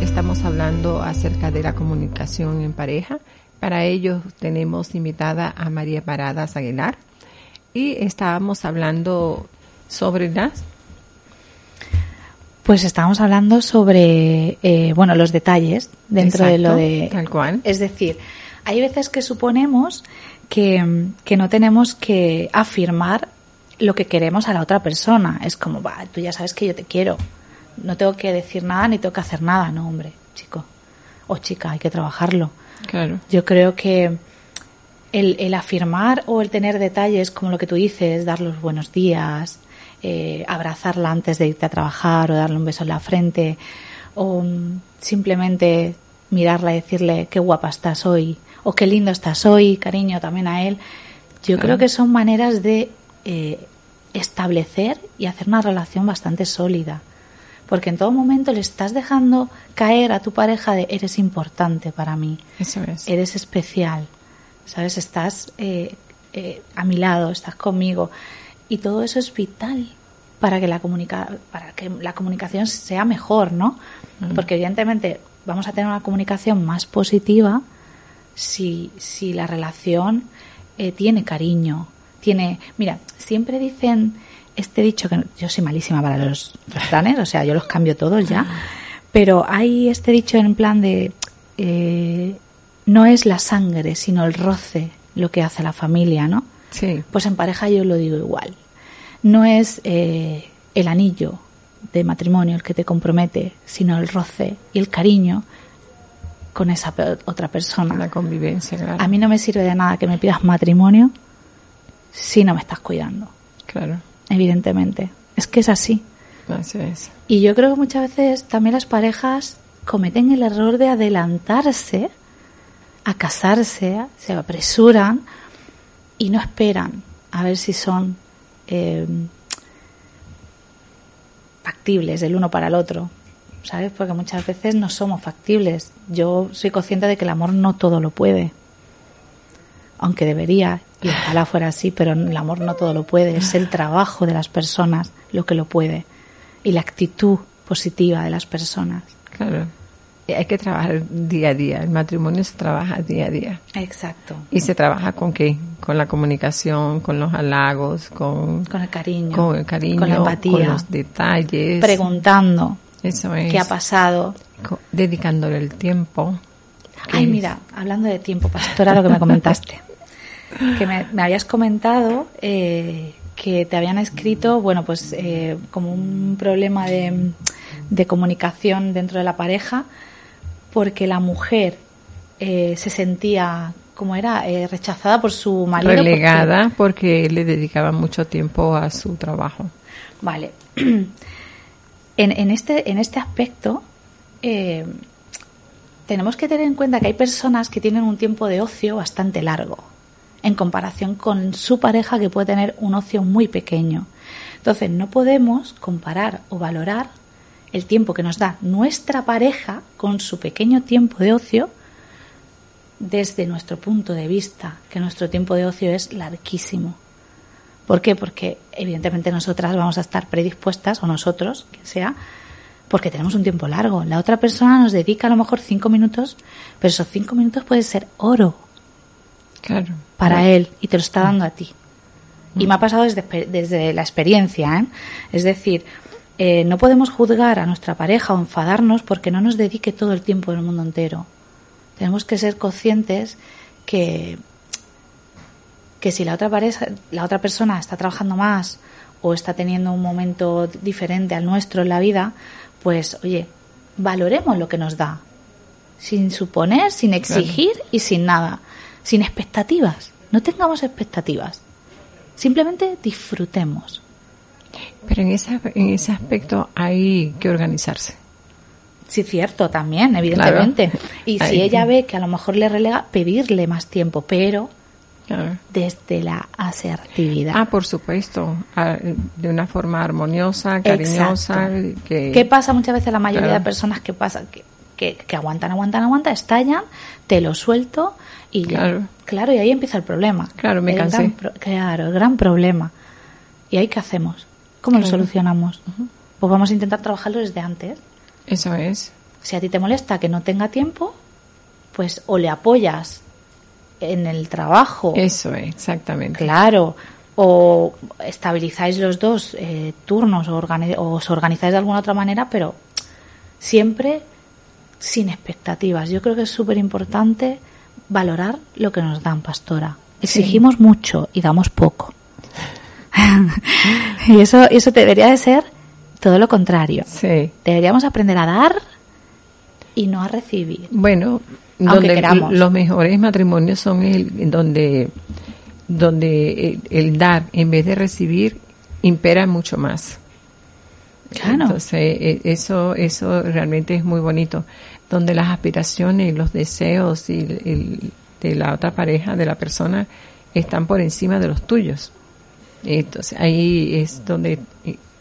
Estamos hablando acerca de la comunicación en pareja. Para ello tenemos invitada a María Paradas Aguilar y estábamos hablando sobre las Pues estábamos hablando sobre, eh, bueno, los detalles dentro de lo de... Tal cual. Es decir, hay veces que suponemos que, que no tenemos que afirmar lo que queremos a la otra persona. Es como, va, tú ya sabes que yo te quiero. No tengo que decir nada ni tengo que hacer nada. No, hombre, chico o chica, hay que trabajarlo. Claro. Yo creo que el, el afirmar o el tener detalles como lo que tú dices, dar los buenos días, eh, abrazarla antes de irte a trabajar o darle un beso en la frente o simplemente mirarla y decirle qué guapa estás hoy o qué lindo estás hoy, cariño también a él. Yo Claro. creo que son maneras de eh, establecer y hacer una relación bastante sólida. Porque en todo momento le estás dejando caer a tu pareja de eres importante para mí, Eso es. eres especial, ¿sabes? Estás eh, eh, a mi lado, estás conmigo. Y todo eso es vital para que la, comunica para que la comunicación sea mejor, ¿no? Porque evidentemente vamos a tener una comunicación más positiva si, si la relación eh, tiene cariño, tiene... Mira, siempre dicen este dicho, que yo soy malísima para los refranes, o sea, yo los cambio todos ya, pero hay este dicho en plan de... eh, no es la sangre, sino el roce lo que hace la familia, ¿no? Sí. Pues en pareja yo lo digo igual. No es eh, el anillo de matrimonio el que te compromete, sino el roce y el cariño con esa pe- otra persona. La convivencia, claro. A mí no me sirve de nada que me pidas matrimonio si no me estás cuidando, Claro. Evidentemente. Es que es así. Así es. Y yo creo que muchas veces también las parejas cometen el error de adelantarse a casarse, se apresuran y no esperan a ver si son eh, factibles el uno para el otro, ¿sabes? Porque muchas veces no somos factibles. Yo soy consciente de que el amor no todo lo puede, aunque debería, y ojalá fuera así, pero el amor no todo lo puede, es el trabajo de las personas lo que lo puede y la actitud positiva de las personas. Claro. Y Hay que trabajar día a día. El matrimonio se trabaja día a día. Exacto. ¿Y se trabaja con qué? Con la comunicación, con los halagos, con, Con el cariño. con el cariño, Con la empatía. con los detalles. Preguntando Eso es. qué ha pasado. Dedicándole el tiempo. Ay, que mira, hablando de tiempo, pastora, lo que me comentaste. Que me, me habías comentado eh, que te habían escrito, bueno, pues eh, como un problema de, de comunicación dentro de la pareja, porque la mujer eh, se sentía, como era, Eh, rechazada por su marido. porque- relegada porque le dedicaba mucho tiempo a su trabajo. Vale. En, en este, en este aspecto, eh, tenemos que tener en cuenta que hay personas que tienen un tiempo de ocio bastante largo, en comparación con su pareja que puede tener un ocio muy pequeño. Entonces, no podemos comparar o valorar el tiempo que nos da nuestra pareja con su pequeño tiempo de ocio desde nuestro punto de vista, que nuestro tiempo de ocio es larguísimo. ¿Por qué? Porque evidentemente nosotras vamos a estar predispuestas, o nosotros, que sea, porque tenemos un tiempo largo. La otra persona nos dedica a lo mejor cinco minutos, pero esos cinco minutos pueden ser oro Claro. para él y te lo está dando a ti. Y me ha pasado desde, desde la experiencia. ¿eh? Es decir, eh, no podemos juzgar a nuestra pareja o enfadarnos porque no nos dedique todo el tiempo del mundo entero. Tenemos que ser conscientes que, que si la otra, pareja, la otra persona está trabajando más o está teniendo un momento diferente al nuestro en la vida, pues oye, valoremos lo que nos da, sin suponer, sin exigir y sin nada, sin expectativas. No tengamos expectativas, simplemente disfrutemos. Pero en ese, en ese aspecto hay que organizarse. Sí, cierto, también, evidentemente. Claro. Y si Ahí. ella ve que a lo mejor le relega, pedirle más tiempo, pero Claro. desde la asertividad. Ah, por supuesto, ah, de una forma armoniosa, cariñosa. Que, ¿Qué pasa muchas veces la mayoría Claro. de personas que pasa que, que, que aguantan, aguantan, aguantan, estallan, te lo suelto y. Claro. Claro, y ahí empieza el problema. Claro, me El cansé. gran pro- claro, el gran problema. ¿Y ahí qué hacemos? ¿Cómo lo solucionamos? Pues vamos a intentar trabajarlo desde antes. Eso es. Si a ti te molesta que no tenga tiempo, pues o le apoyas en el trabajo. Eso es, exactamente. Claro. O estabilizáis los dos eh, turnos o, o os organizáis de alguna otra manera, pero siempre sin expectativas. Yo creo que es súper importante valorar lo que nos dan, pastora. Sí. Exigimos mucho y damos poco. y eso, eso debería de ser todo lo contrario. Sí. Deberíamos aprender a dar y no a recibir. Bueno, Aunque donde queramos. los mejores matrimonios son el donde donde el, el dar en vez de recibir impera mucho más. Claro. Entonces, eh, eso eso realmente es muy bonito, donde las aspiraciones y los deseos y de la otra pareja, de la persona, están por encima de los tuyos. Entonces, ahí es donde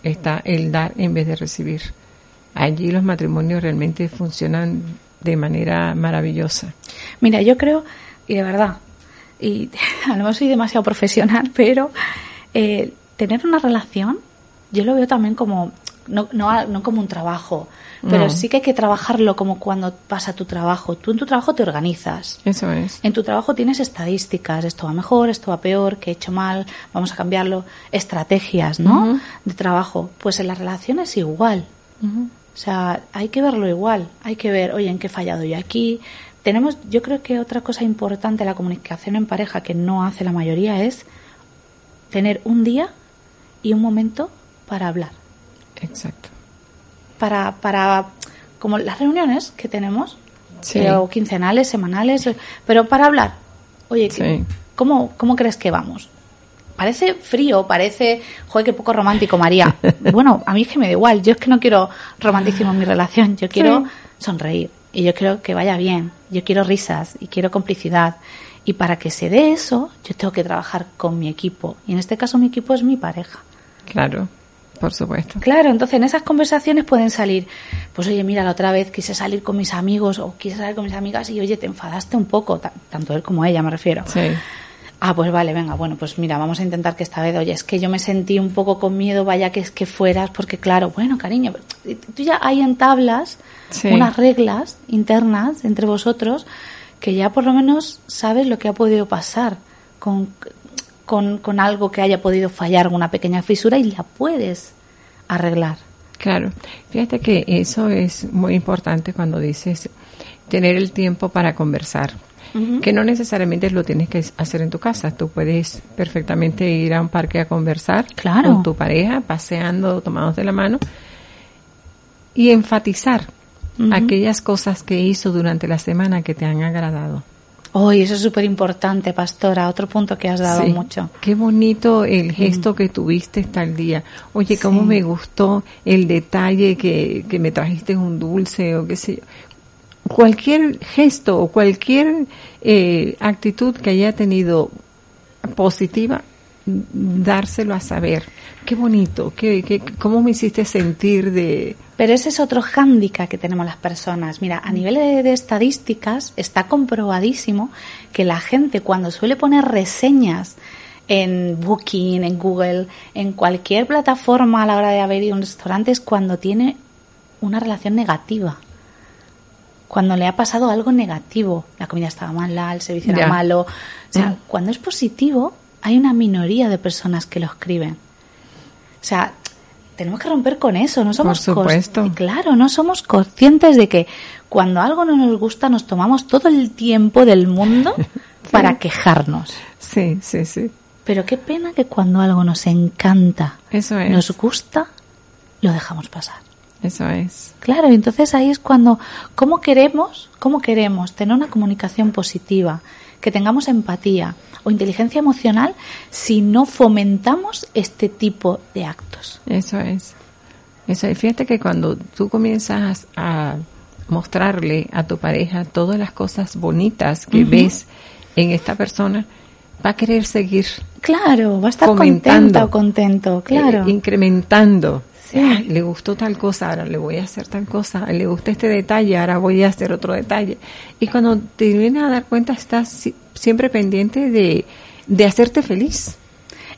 está el dar en vez de recibir. Allí los matrimonios realmente funcionan de manera maravillosa. Mira, yo creo, y de verdad, y a lo mejor soy demasiado profesional, pero eh, tener una relación, yo lo veo también como, no, no, no como un trabajo, pero No. sí que hay que trabajarlo como cuando pasa tu trabajo. Tú en tu trabajo te organizas. Eso es. En tu trabajo tienes estadísticas, esto va mejor, esto va peor, que he hecho mal, vamos a cambiarlo, estrategias, ¿no? De trabajo. Pues en las relaciones igual. O sea, hay que verlo igual, hay que ver, oye, en qué he fallado yo aquí. Tenemos, yo creo que otra cosa importante de la comunicación en pareja que no hace la mayoría es tener un día y un momento para hablar. Exacto. Para, para como las reuniones que tenemos, Sí. o quincenales, semanales, pero para hablar. Oye, ¿qué- Sí. ¿cómo, ¿cómo crees que vamos? Parece frío, parece, joder, qué poco romántico, María. Bueno, a mí es que me da igual, yo es que no quiero romanticismo en mi relación, yo quiero sonreír y yo quiero que vaya bien, yo quiero risas y quiero complicidad. Y para que se dé eso, yo tengo que trabajar con mi equipo. Y en este caso mi equipo es mi pareja. Claro, por supuesto. Claro, entonces en esas conversaciones pueden salir, pues oye, mira, la otra vez quise salir con mis amigos o quise salir con mis amigas y oye, te enfadaste un poco, ta- tanto él como ella me refiero. Sí. Ah, pues vale, venga, bueno, pues mira, vamos a intentar que esta vez, oye, es que yo me sentí un poco con miedo, vaya que es que fueras, porque claro, bueno, cariño, tú ya hay en tablas Sí. unas reglas internas entre vosotros que ya por lo menos sabes lo que ha podido pasar con, con, con algo que haya podido fallar, alguna pequeña fisura y la puedes arreglar. Claro. Fíjate que eso es muy importante cuando dices tener el tiempo para conversar. Que no necesariamente lo tienes que hacer en tu casa. Tú puedes perfectamente ir a un parque a conversar Claro. con tu pareja, paseando, tomados de la mano, y enfatizar aquellas cosas que hizo durante la semana que te han agradado. Hoy eso es súper importante, pastora, otro punto que has dado Sí. mucho. Qué bonito el gesto que tuviste tal día. Oye, cómo Sí. me gustó el detalle que, que me trajiste un dulce o qué sé yo. Cualquier gesto o cualquier eh, actitud que haya tenido positiva, dárselo a saber. Qué bonito, qué, qué, cómo me hiciste sentir de... Pero ese es otro hándicap que tenemos las personas. Mira, a nivel de, de estadísticas está comprobadísimo que la gente cuando suele poner reseñas en Booking, en Google, en cualquier plataforma a la hora de haber ido a un restaurante es cuando tiene una relación negativa. Cuando le ha pasado algo negativo, la comida estaba mala, el servicio Ya. era malo. O sea, Mm. cuando es positivo, hay una minoría de personas que lo escriben. O sea, tenemos que romper con eso, no somos Por supuesto. Claro, no somos conscientes de que cuando algo no nos gusta nos tomamos todo el tiempo del mundo para quejarnos. Sí, sí, sí. Pero qué pena que cuando algo nos encanta, Eso es. nos gusta, lo dejamos pasar. Eso es. Claro, y entonces ahí es cuando, ¿cómo queremos, cómo queremos tener una comunicación positiva, que tengamos empatía o inteligencia emocional si no fomentamos este tipo de actos? Eso es. Eso es. Fíjate que cuando tú comienzas a mostrarle a tu pareja todas las cosas bonitas que ves en esta persona, va a querer seguir Claro, va a estar contenta o contento, claro. eh, incrementando. Sí. Ay, le gustó tal cosa, ahora le voy a hacer tal cosa. Le gusta este detalle, ahora voy a hacer otro detalle. Y cuando te vienes a dar cuenta, estás si- siempre pendiente de, de hacerte feliz.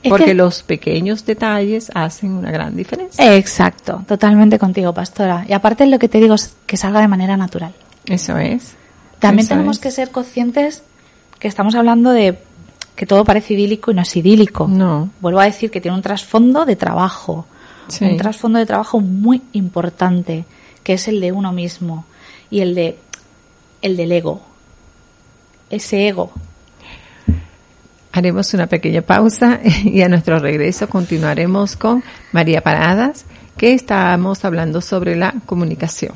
Es Porque que- los pequeños detalles hacen una gran diferencia. Exacto, totalmente contigo, pastora. Y aparte lo que te digo es que salga de manera natural. Eso es. También Eso tenemos es. que ser conscientes que estamos hablando de que todo parece idílico y no es idílico. No. Vuelvo a decir que tiene un trasfondo de trabajo. Sí. Un trasfondo de trabajo muy importante, que es el de uno mismo y el de el del ego. Ese ego. Haremos una pequeña pausa y a nuestro regreso continuaremos con María Paradas, que estamos hablando sobre la comunicación.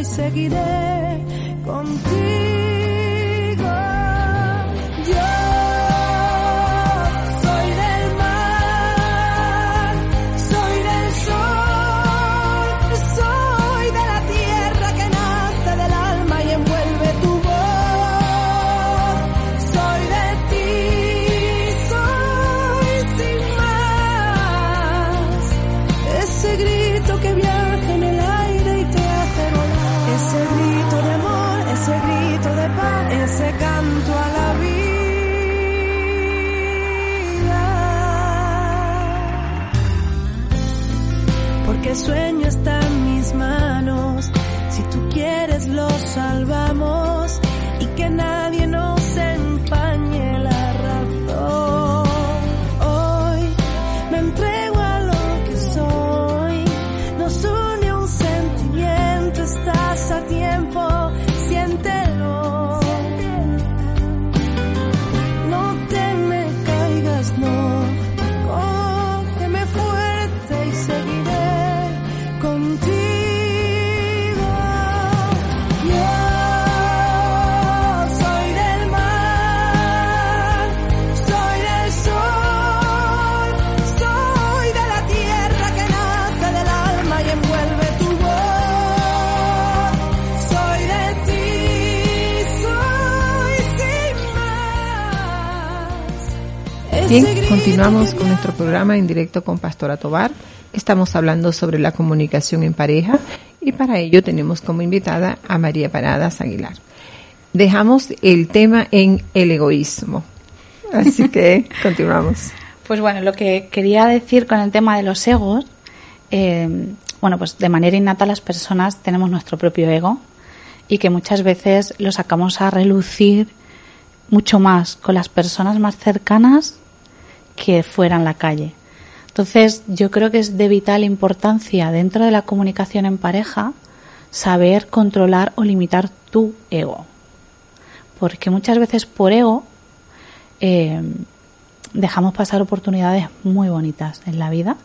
y seguiré contigo. Yo soy del sueño está en mis manos. Si tú quieres lo salvamos y que nadie nos Bien, continuamos con nuestro programa en directo con Pastora Tobar. Estamos hablando sobre la comunicación en pareja y para ello tenemos como invitada a María Paradas Aguilar. Dejamos el tema en el egoísmo. Así que continuamos. Pues bueno, lo que quería decir con el tema de los egos, eh, bueno, pues de manera innata las personas tenemos nuestro propio ego y que muchas veces lo sacamos a relucir mucho más con las personas más cercanas que fuera en la calle. Entonces, yo creo que es de vital importancia dentro de la comunicación en pareja saber controlar o limitar tu ego. Porque muchas veces por ego eh, dejamos pasar oportunidades muy bonitas en la vida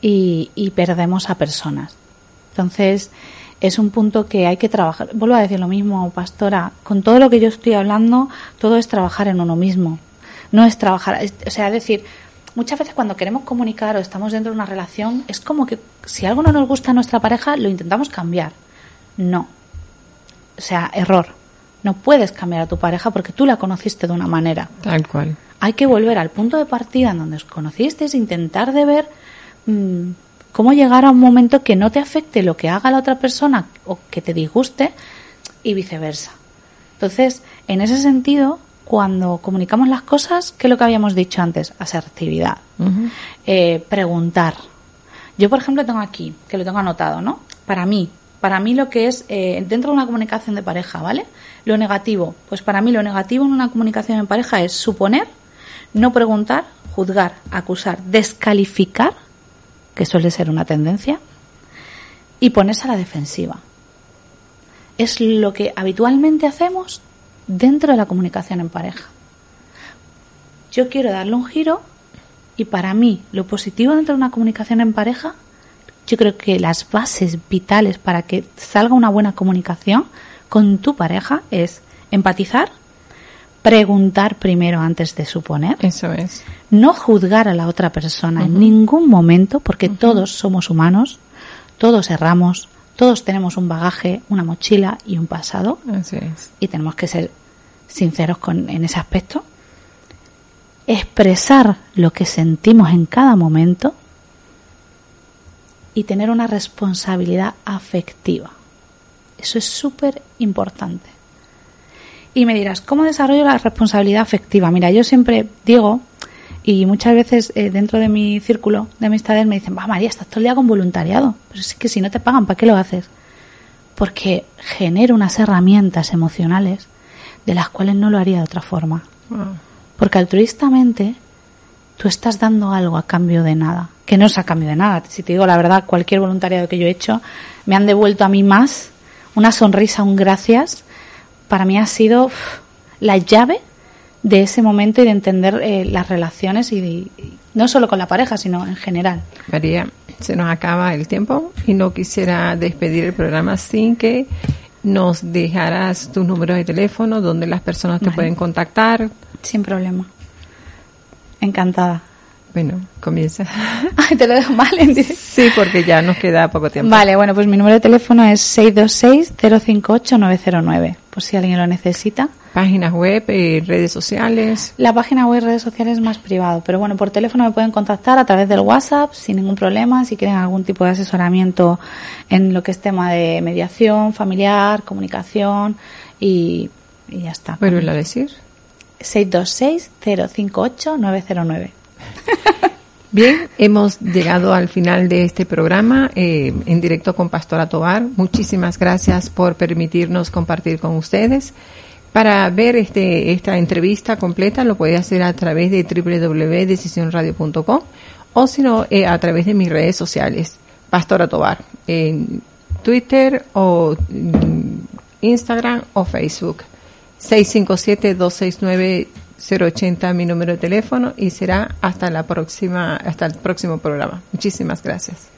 y, y perdemos a personas. Entonces, es un punto que hay que trabajar. Vuelvo a decir lo mismo, pastora, con todo lo que yo estoy hablando, todo es trabajar en uno mismo. No es trabajar, es- o sea, es decir, muchas veces cuando queremos comunicar o estamos dentro de una relación, es como que si algo no nos gusta a nuestra pareja, lo intentamos cambiar. No. O sea, error. No puedes cambiar a tu pareja porque tú la conociste de una manera. Tal cual. Hay que volver al punto de partida en donde os conocisteis, intentar de ver mm, cómo llegar a un momento que no te afecte lo que haga la otra persona o que te disguste y viceversa. Entonces, en ese sentido, cuando comunicamos las cosas, ¿qué es lo que habíamos dicho antes? Asertividad. Eh, preguntar. Yo, por ejemplo, tengo aquí, que lo tengo anotado, ¿no? Para mí, para mí lo que es eh, dentro de una comunicación de pareja, ¿vale? Lo negativo, pues para mí lo negativo en una comunicación en pareja es suponer, no preguntar, juzgar, acusar, descalificar, que suele ser una tendencia, y ponerse a la defensiva. Es lo que habitualmente hacemos dentro de la comunicación en pareja. Yo quiero darle un giro y para mí lo positivo dentro de una comunicación en pareja, yo creo que las bases vitales para que salga una buena comunicación con tu pareja es empatizar, preguntar primero antes de suponer. Eso es. No juzgar a la otra persona en ningún momento, porque todos somos humanos, todos erramos, todos tenemos un bagaje, una mochila y un pasado. Así es. Y tenemos que ser sinceros con, en ese aspecto. Expresar lo que sentimos en cada momento y tener una responsabilidad afectiva. Eso es súper importante. Y me dirás, ¿cómo desarrollo la responsabilidad afectiva? Mira, yo siempre digo, y muchas veces eh, dentro de mi círculo de amistades me dicen, va María, estás todo el día con voluntariado. Pero es que si no te pagan, ¿para qué lo haces? Porque genero unas herramientas emocionales de las cuales no lo haría de otra forma. Porque altruistamente tú estás dando algo a cambio de nada, que no es a cambio de nada. Si te digo la verdad, cualquier voluntariado que yo he hecho me han devuelto a mí más una sonrisa, un gracias, para mí ha sido la llave de ese momento y de entender eh, las relaciones y, de- no solo con la pareja, sino en general. María, se nos acaba el tiempo y no quisiera despedir el programa sin que nos dejaras tu número de teléfono, donde las personas te Vale. pueden contactar. Sin problema. Encantada. Bueno, comienza. Ay, te lo dejo mal en directo. Sí, porque ya nos queda poco tiempo. Vale, bueno, pues mi número de teléfono es 626-058-909, por si alguien lo necesita. Páginas web, eh, redes sociales. La página web y redes sociales es más privado, pero bueno, por teléfono me pueden contactar a través del WhatsApp sin ningún problema, si quieren algún tipo de asesoramiento en lo que es tema de mediación familiar, comunicación y, y ya está. Vuelve a decir. 626-058-909. Bien, hemos llegado al final de este programa eh, en directo con Pastora Tobar. Muchísimas gracias por permitirnos compartir con ustedes. Para ver este, esta entrevista completa lo puede hacer a través de www.decisionradio.com o si no, eh, a través de mis redes sociales, Pastora Tobar, en Twitter o mm, Instagram o Facebook. 657-269-080 mi número de teléfono y será hasta la próxima, hasta el próximo programa. Muchísimas gracias.